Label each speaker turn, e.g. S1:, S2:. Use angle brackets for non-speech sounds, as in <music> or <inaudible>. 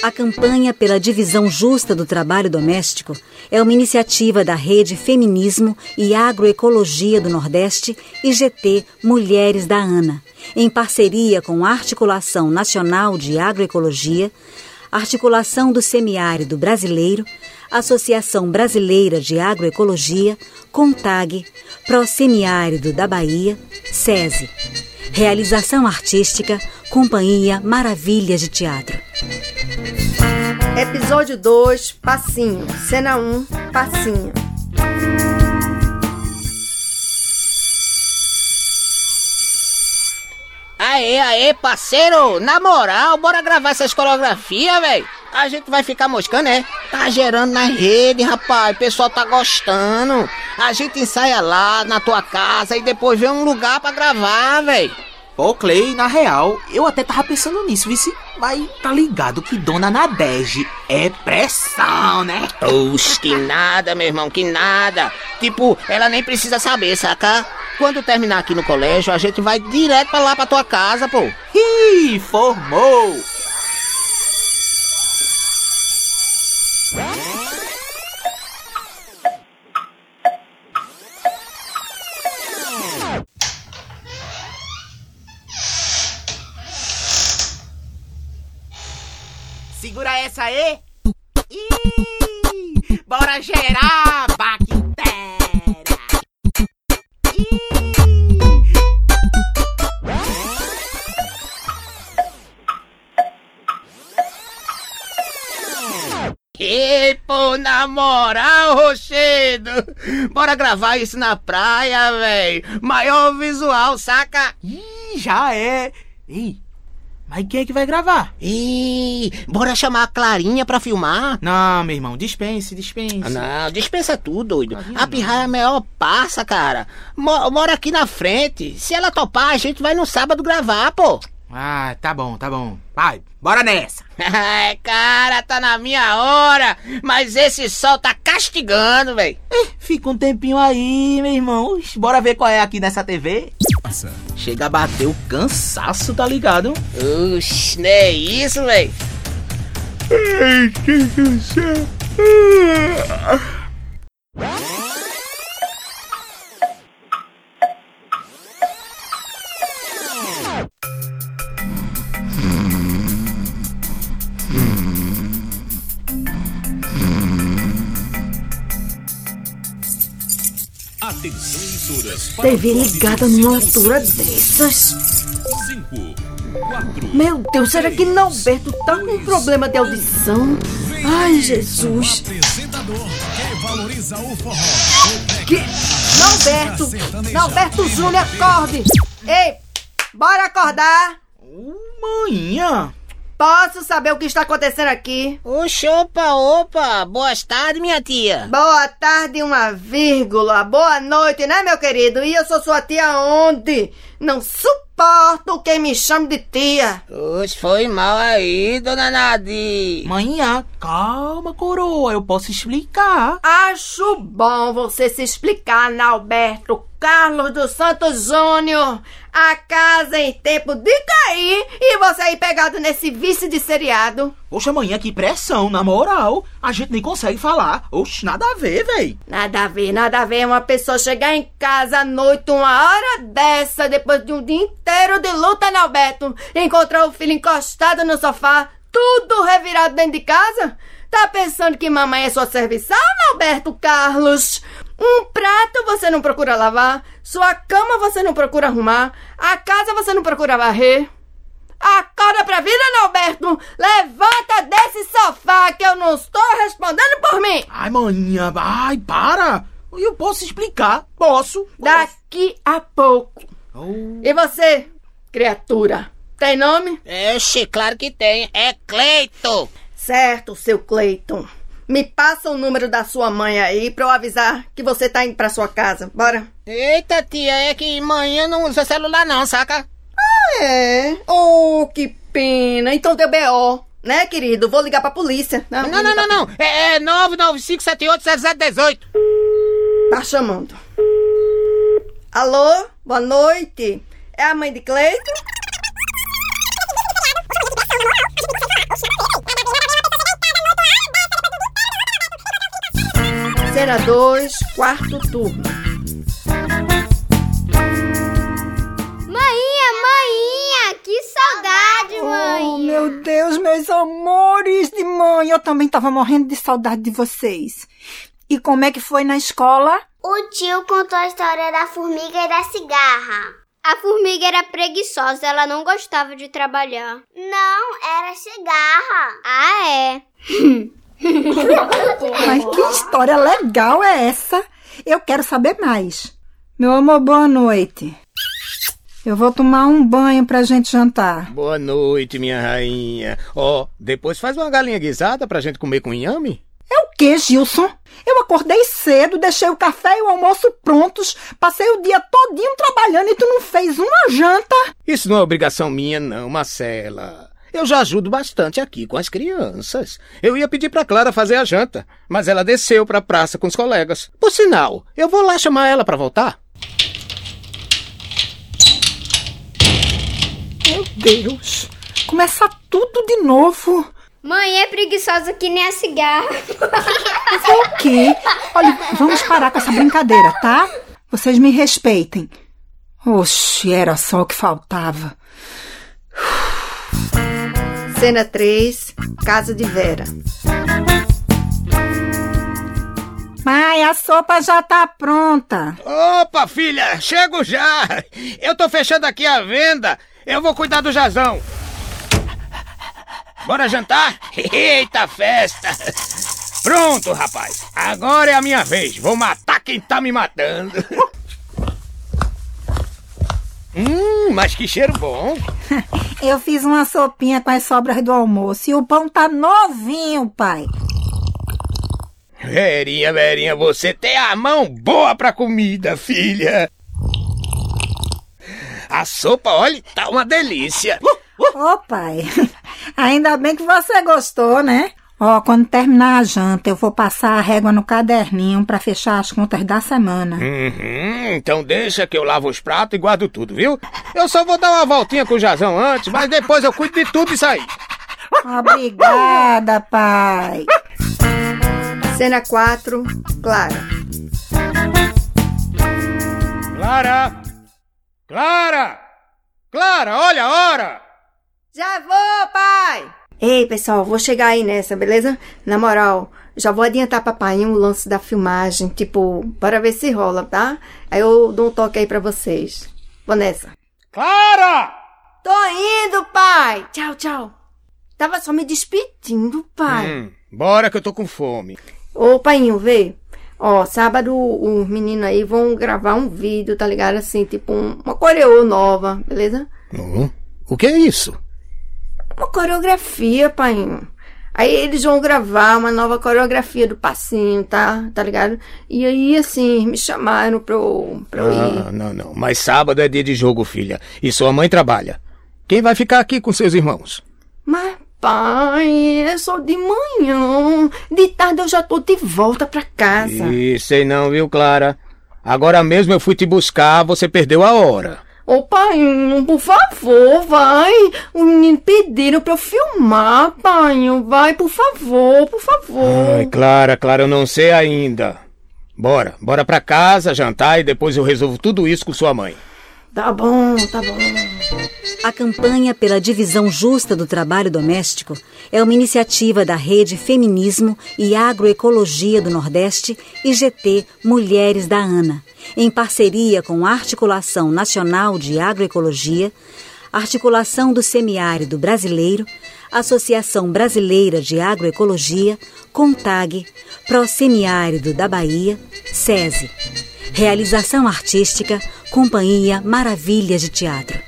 S1: A campanha pela divisão justa do trabalho doméstico é uma iniciativa da Rede Feminismo e Agroecologia do Nordeste e GT Mulheres da ANA, em parceria com a Articulação Nacional de Agroecologia, Articulação do Semiárido Brasileiro, Associação Brasileira de Agroecologia, CONTAG, Prosemiárido da Bahia, SESI. Realização artística, Companhia Maravilhas de Teatro.
S2: Episódio 2, Passinho. Cena 1, um, Passinho.
S3: Aê, aê, parceiro! Na moral, bora gravar essas coreografias, velho! A gente vai ficar moscando, é? Tá gerando na rede, rapaz. O pessoal tá gostando. A gente ensaia lá na tua casa e depois vê um lugar para gravar, velho.
S4: Pô, Clay, na real, eu até tava pensando nisso, vice. Mas tá ligado que Dona Nadege é pressão, né?
S3: Oxe, que nada, meu irmão, que nada. Tipo, ela nem precisa saber, saca? Quando terminar aqui no colégio, a gente vai direto pra lá pra tua casa, pô.
S4: Ih, formou!
S5: Segura essa aí. Ih, bora gerar, bactéria.
S3: E pô, na moral, Rochedo, bora gravar isso na praia, velho. Maior visual, saca?
S4: Ih, já é. Ei, mas quem é que vai gravar?
S3: Ih, bora chamar a Clarinha pra filmar?
S4: Não, meu irmão, dispense, dispense.
S3: Ah, não, dispensa tudo, doido. Clarinha a pirraia é a melhor passa, cara. Mora aqui na frente. Se ela topar, a gente vai no sábado gravar, pô.
S4: Ah, tá bom, tá bom. Vai, bora nessa. <laughs>
S3: Ai, cara, tá na minha hora. Mas esse sol tá castigando, velho.
S4: Fica um tempinho aí, meu irmão. Bora ver qual é aqui nessa TV.
S6: Nossa.
S4: Chega a bater o cansaço, tá ligado?
S3: Oxi, não é isso, velho.
S6: Ai, que cansaço.
S7: Atenção, emissoras.
S2: TV ligada numa altura dessas.
S7: 5, 4.
S2: Meu Deus, será que Nalberto tá com problema de audição? Ai, Jesus.
S6: Apresentador que valoriza o forró.
S2: Que? Nalberto! Nalberto Júnior, acorde! Ei, bora acordar!
S4: Manhã.
S2: Posso saber o que está acontecendo aqui?
S3: Oxe, opa, opa. Boas tardes, minha tia.
S2: Boa tarde, uma vírgula. Boa noite, né, meu querido? E eu sou sua tia onde? Não suporto quem me chame de tia.
S3: Oxe, foi mal aí, dona Nadi.
S4: Manhã, calma, coroa, eu posso explicar.
S2: Acho bom você se explicar, Nalberto Carlos dos Santos Júnior. A casa em tempo de cair e você aí pegado nesse vício de seriado.
S4: Poxa, manhã, que pressão, na moral. A gente nem consegue falar. Oxe, nada a ver, véi.
S2: Nada a ver, nada a ver uma pessoa chegar em casa à noite, uma hora dessa, depois de um dia inteiro de luta, Nalberto, e encontrar o filho encostado no sofá, tudo revirado dentro de casa? Tá pensando que mamãe é sua serviçal, Alberto Carlos? Um prato você não procura lavar, sua cama você não procura arrumar, a casa você não procura varrer. Acorda pra vida, Alberto! Levanta desse sofá que eu não estou respondendo por mim!
S4: Ai, manhã, ai, para. Eu posso explicar, posso. posso.
S2: Daqui a pouco.
S4: Oh.
S2: E você, criatura, tem nome?
S3: Oxe, claro que tem. É Cleito.
S2: Certo, seu Cleiton. Me passa o número da sua mãe aí pra eu avisar que você tá indo pra sua casa. Bora.
S3: Eita, tia, é que manhã não usa celular não, saca?
S2: É. Oh, que pena. Então deu B.O., né, querido? Vou ligar pra polícia.
S3: Não, não, não, não. não. É, é 995780018.
S2: Tá chamando. Alô? Boa noite. É a mãe de Cleiton? Cena 2, quarto turno.
S8: Mainha, mainha, que saudade, mãe.
S9: Oh, meu Deus, meus amores de mãe. Eu também tava morrendo de saudade de vocês. E como é que foi na escola?
S8: O tio contou a história da formiga e da cigarra. A formiga era preguiçosa, ela não gostava de trabalhar. Não, era cigarra. Ah, é. <laughs>
S9: Mas que história legal é essa? Eu quero saber mais. Meu amor, boa noite. Eu vou tomar um banho pra gente jantar.
S10: Boa noite, minha rainha. Ó, depois faz uma galinha guisada pra gente comer com inhame?
S9: É o que, Gilson? Eu acordei cedo, deixei o café e o almoço prontos, passei o dia todinho trabalhando e tu não fez uma janta.
S10: Isso não é obrigação minha, não, Marcela. Eu já ajudo bastante aqui com as crianças. Eu ia pedir pra Clara fazer a janta, mas ela desceu pra praça com os colegas. Por sinal, eu vou lá chamar ela pra voltar.
S9: Meu Deus, começa tudo de novo.
S8: Mãe é preguiçosa que nem a cigarra.
S9: Mas é o quê? Olha, vamos parar com essa brincadeira, tá? Vocês me respeitem. Oxe, era só o que faltava.
S2: Cena 3, casa de Vera.
S9: Mãe, a sopa já tá pronta.
S10: Opa, filha, chego já. Eu tô fechando aqui a venda. Eu vou cuidar do jazão. Bora jantar? <laughs> Eita festa! Pronto, rapaz. Agora é a minha vez. Vou matar quem tá me matando. <laughs> Hum, mas que cheiro bom. <laughs>
S9: Eu fiz uma sopinha com as sobras do almoço e o pão tá novinho, pai.
S10: Verinha, Verinha, você tem a mão boa pra comida, filha. A sopa, olha, tá uma delícia.
S9: Ô, oh, pai, <laughs> ainda bem que você gostou, né? Ó, quando terminar a janta, eu vou passar a régua no caderninho para fechar as contas da semana.
S10: Uhum, então deixa que eu lavo os pratos e guardo tudo, viu? Eu só vou dar uma voltinha com o Jazão antes, mas depois eu cuido de tudo isso aí.
S9: Obrigada, pai.
S2: Cena 4, Clara.
S10: Clara! Clara! Clara, olha a hora!
S2: Já vou, pai! Ei, pessoal, vou chegar aí nessa, beleza? Na moral, já vou adiantar papai o lance da filmagem, tipo, para ver se rola, tá? Aí eu dou um toque aí pra vocês. Vou nessa.
S10: Clara!
S2: Tô indo, pai! Tchau, tchau. Tava só me despedindo, pai.
S10: Hum, bora que eu tô com fome.
S2: Ô, painho, vê. Ó, sábado os meninos aí vão gravar um vídeo, tá ligado? Assim, tipo um, uma coreô nova, beleza?
S10: Uhum. O que é isso?
S2: Uma coreografia, pai. Aí eles vão gravar uma nova coreografia do passinho, tá? Tá ligado? E aí, assim, me chamaram pra eu, pra eu
S10: ah,
S2: ir.
S10: Não, não. Mas sábado é dia de jogo, filha. E sua mãe trabalha. Quem vai ficar aqui com seus irmãos?
S2: Mas, pai, é só de manhã. De tarde eu já tô de volta pra casa.
S10: Ih, sei não, viu, Clara? Agora mesmo eu fui te buscar, você perdeu a hora.
S2: Ô, pai, por favor, vai. Os meninos pediram pra eu filmar, pai. Vai, por favor, por favor.
S10: Ai, Clara, Clara, eu não sei ainda. Bora, bora pra casa, jantar e depois eu resolvo tudo isso com sua mãe.
S2: Tá bom, tá bom.
S1: A campanha pela divisão justa do trabalho doméstico é uma iniciativa da Rede Feminismo e Agroecologia do Nordeste e GT Mulheres da ANA, em parceria com a Articulação Nacional de Agroecologia, Articulação do Semiárido Brasileiro, Associação Brasileira de Agroecologia, CONTAG, Prosemiárido da Bahia, SESI. Realização artística, companhia Maravilhas de Teatro.